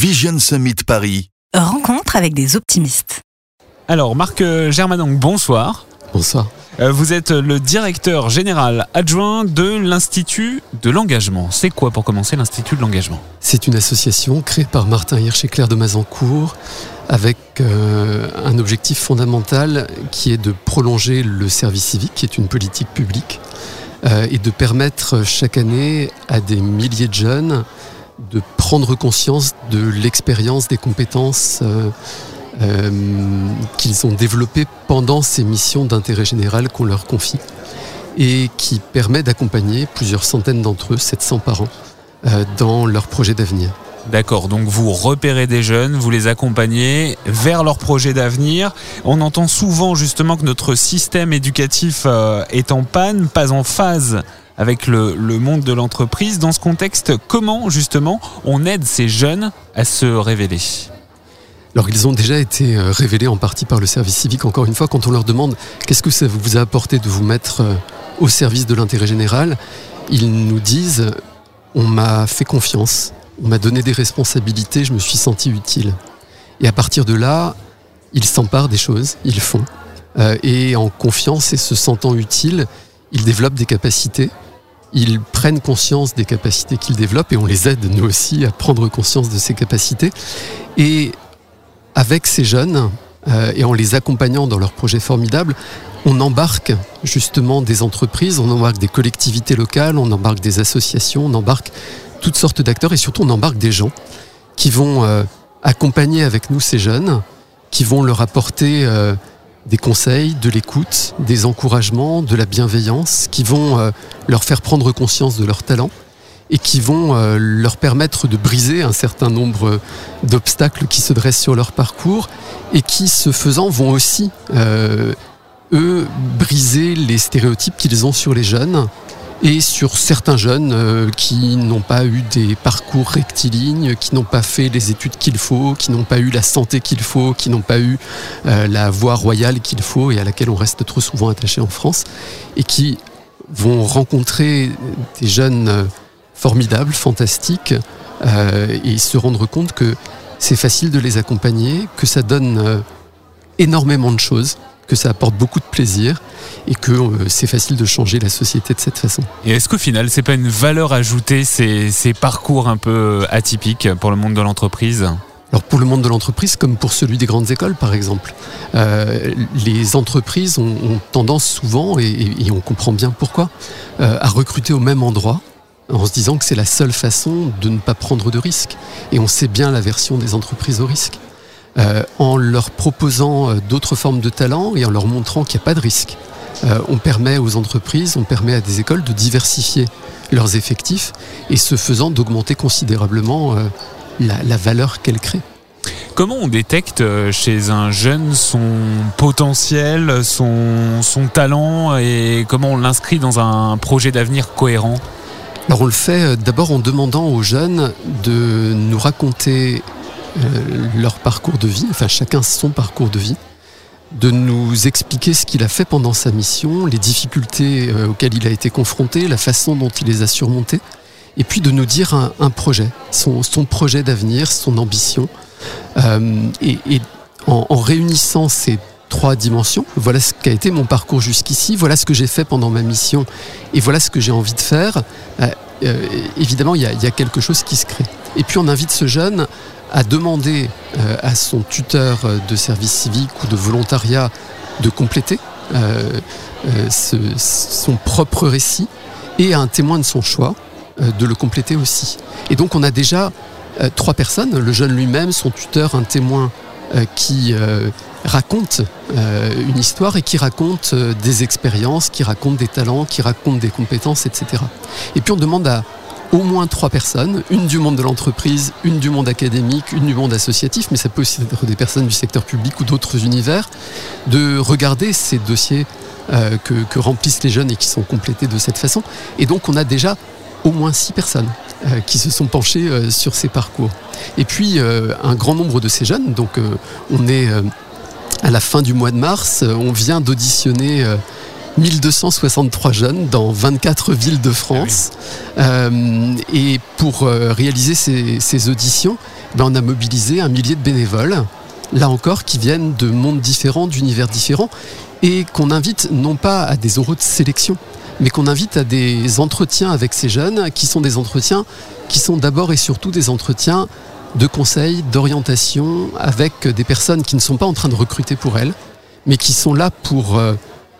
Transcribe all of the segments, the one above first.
Vision Summit Paris. Rencontre avec des optimistes. Alors, Marc euh, Germanong, bonsoir. Bonsoir. Euh, Vous êtes le directeur général adjoint de l'Institut de l'engagement. C'est quoi pour commencer l'Institut de l'engagement? C'est une association créée par Martin Hirsch et Claire de Mazancourt avec euh, un objectif fondamental qui est de prolonger le service civique, qui est une politique publique, euh, et de permettre chaque année à des milliers de jeunes de prendre conscience de l'expérience, des compétences euh, euh, qu'ils ont développées pendant ces missions d'intérêt général qu'on leur confie et qui permet d'accompagner plusieurs centaines d'entre eux, 700 par an, euh, dans leurs projets d'avenir. D'accord, donc vous repérez des jeunes, vous les accompagnez vers leurs projets d'avenir. On entend souvent justement que notre système éducatif est en panne, pas en phase avec le, monde de l'entreprise. Dans ce contexte, comment justement on aide ces jeunes à se révéler? Alors ils ont déjà été euh, révélés en partie par le service civique, encore une fois, quand on leur demande qu'est-ce que ça vous a apporté de vous mettre euh, au service de l'intérêt général, ils nous disent on m'a fait confiance, on m'a donné des responsabilités, je me suis senti utile. Et à partir de là, ils s'emparent des choses, ils font. Euh, et en confiance et se sentant utiles, ils développent des capacités. Ils prennent conscience des capacités qu'ils développent et on les aide, nous aussi, à prendre conscience de ces capacités. Et avec ces jeunes, euh, et en les accompagnant dans leurs projets formidables, on embarque justement des entreprises, on embarque des collectivités locales, on embarque des associations, on embarque toutes sortes d'acteurs et surtout on embarque des gens qui vont euh, accompagner avec nous ces jeunes, qui vont leur apporter euh, des conseils, de l'écoute, des encouragements, de la bienveillance, qui vont euh, leur faire prendre conscience de leurs talents et qui vont euh, leur permettre de briser un certain nombre d'obstacles qui se dressent sur leur parcours et qui, ce faisant, vont aussi, euh, eux, briser les stéréotypes qu'ils ont sur les jeunes et sur certains jeunes euh, qui n'ont pas eu des parcours rectilignes, qui n'ont pas fait les études qu'il faut, qui n'ont pas eu la santé qu'il faut, qui n'ont pas eu euh, la voie royale qu'il faut et à laquelle on reste trop souvent attaché en France, et qui vont rencontrer des jeunes euh, formidables, fantastiques, et se rendre compte que c'est facile de les accompagner, que ça donne énormément de choses, que ça apporte beaucoup de plaisir et que euh, c'est facile de changer la société de cette façon. Et est-ce qu'au final, c'est pas une valeur ajoutée ces, ces parcours un peu atypiques pour le monde de l'entreprise? Alors pour le monde de l'entreprise comme pour celui des grandes écoles par exemple, euh, les entreprises ont, ont tendance souvent, et, on comprend bien pourquoi, euh, à recruter au même endroit en se disant que c'est la seule façon de ne pas prendre de risques. Et on sait bien la version des entreprises au risque. Euh, en leur proposant euh, d'autres formes de talents et en leur montrant qu'il n'y a pas de risque, euh, on permet aux entreprises, on permet à des écoles de diversifier leurs effectifs et ce faisant d'augmenter considérablement euh, la, la valeur qu'elles créent. Comment on détecte chez un jeune son potentiel, son, son talent et comment on l'inscrit dans un projet d'avenir cohérent? Alors on le fait d'abord en demandant aux jeunes de nous raconter leur parcours de vie, enfin chacun son parcours de vie, de nous expliquer ce qu'il a fait pendant sa mission, les difficultés euh, auxquelles il a été confronté, la façon dont il les a surmontées, et puis de nous dire un, projet, son, projet d'avenir, son ambition. Euh, et en, réunissant ces trois dimensions, voilà ce qu'a été mon parcours jusqu'ici, voilà ce que j'ai fait pendant ma mission, et voilà ce que j'ai envie de faire, euh, euh, évidemment, il y, a, quelque chose qui se crée. Et puis on invite ce jeune à demander euh, à son tuteur de service civique ou de volontariat de compléter euh, son propre récit et à un témoin de son choix de le compléter aussi. Et donc on a déjà trois personnes, le jeune lui-même, son tuteur, un témoin qui raconte euh, une histoire et qui raconte euh, des expériences, qui raconte des talents, qui raconte des compétences, etc. Et puis on demande à au moins trois personnes, une du monde de l'entreprise, une du monde académique, une du monde associatif, mais ça peut aussi être des personnes du secteur public ou d'autres univers, de regarder ces dossiers euh, que, que remplissent les jeunes et qui sont complétés de cette façon. Et donc on a déjà au moins six personnes qui se sont penchées sur ces parcours. Et puis un grand nombre de ces jeunes, donc on est à la fin du mois de mars, euh, on vient d'auditionner euh, 1263 jeunes dans 24 villes de France. Euh, et pour euh, réaliser ces, ces auditions, ben, on a mobilisé un millier de bénévoles, là encore, qui viennent de mondes différents, d'univers différents, et qu'on invite non pas à des oraux de sélection, mais qu'on invite à des entretiens avec ces jeunes, qui sont des entretiens qui sont d'abord et surtout des entretiens de conseils, d'orientation, avec des personnes qui ne sont pas en train de recruter pour elles, mais qui sont là pour euh,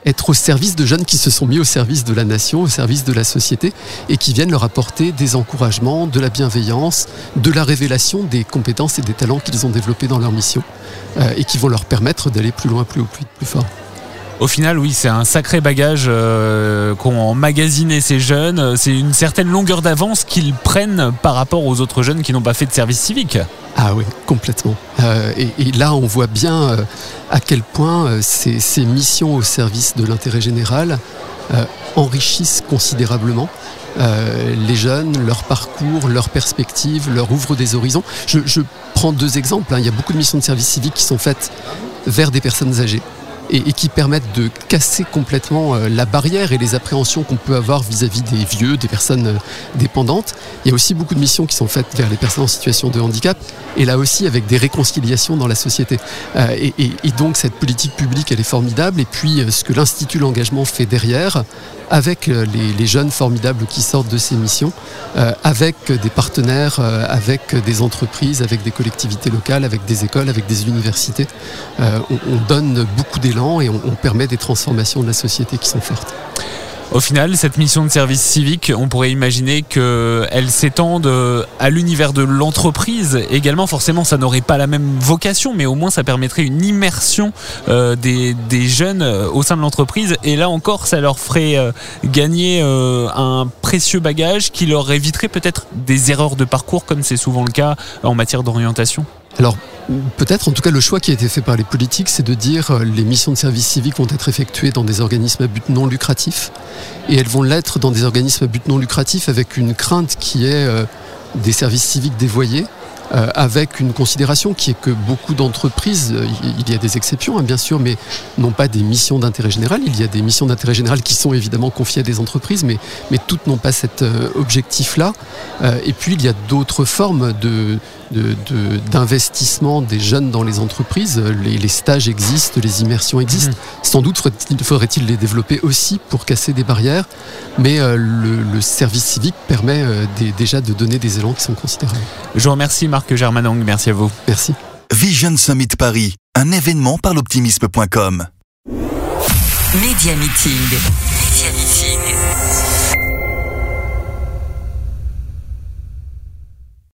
être au service de jeunes qui se sont mis au service de la nation, au service de la société, et qui viennent leur apporter des encouragements, de la bienveillance, de la révélation des compétences et des talents qu'ils ont développés dans leur mission, euh, et qui vont leur permettre d'aller plus loin, plus haut, plus, plus fort. Au final, oui, c'est un sacré bagage euh, qu'ont emmagasiné ces jeunes. C'est une certaine longueur d'avance qu'ils prennent par rapport aux autres jeunes qui n'ont pas fait de service civique. Ah oui, complètement. Euh, et, là, on voit bien euh, à quel point ces, missions au service de l'intérêt général enrichissent considérablement. Les jeunes, leur parcours, leurs perspectives, leur ouvrent des horizons. Je, je prends deux exemples. Hein. Il y a beaucoup de missions de service civique qui sont faites vers des personnes âgées et, qui permettent de casser complètement euh, la barrière et les appréhensions qu'on peut avoir vis-à-vis -vis des vieux, des personnes euh, dépendantes. Il y a aussi beaucoup de missions qui sont faites vers les personnes en situation de handicap et là aussi avec des réconciliations dans la société. Euh, et, donc cette politique publique, elle est formidable. Et puis ce que l'Institut L'Engagement fait derrière, avec les, jeunes formidables qui sortent de ces missions, avec des partenaires, avec des entreprises, avec des collectivités locales, avec des écoles, avec des universités. On, on, donne beaucoup d'élan et on, permet des transformations de la société qui sont fortes. Au final, cette mission de service civique, on pourrait imaginer qu'elle s'étende à l'univers de l'entreprise. Également, forcément, ça n'aurait pas la même vocation, mais au moins ça permettrait une immersion euh, des, jeunes euh, au sein de l'entreprise. Et là encore, ça leur ferait euh, gagner euh, un précieux bagage qui leur éviterait peut-être des erreurs de parcours, comme c'est souvent le cas en matière d'orientation. Alors, peut-être, en tout cas, le choix qui a été fait par les politiques, c'est de dire euh, les missions de service civique vont être effectuées dans des organismes à but non lucratif, et elles vont l'être dans des organismes à but non lucratif avec une crainte qui est euh, des services civiques dévoyés, euh, avec une considération qui est que beaucoup d'entreprises, il y a des exceptions hein, bien sûr, mais n'ont pas des missions d'intérêt général. Il y a des missions d'intérêt général qui sont évidemment confiées à des entreprises, mais, toutes n'ont pas cet objectif-là. et puis il y a d'autres formes de, d'investissement de, de, des jeunes dans les entreprises. Les, les, stages existent, les immersions existent. Mmh. Sans doute faudrait-il faudrait les développer aussi pour casser des barrières, mais euh, le, le, service civique permet euh, des, déjà de donner des élans qui sont considérables. Je vous remercie Marc Germanong, merci à vous. Merci. Vision Summit Paris, un événement par l'optimisme.com. Média Meeting. Média Meeting.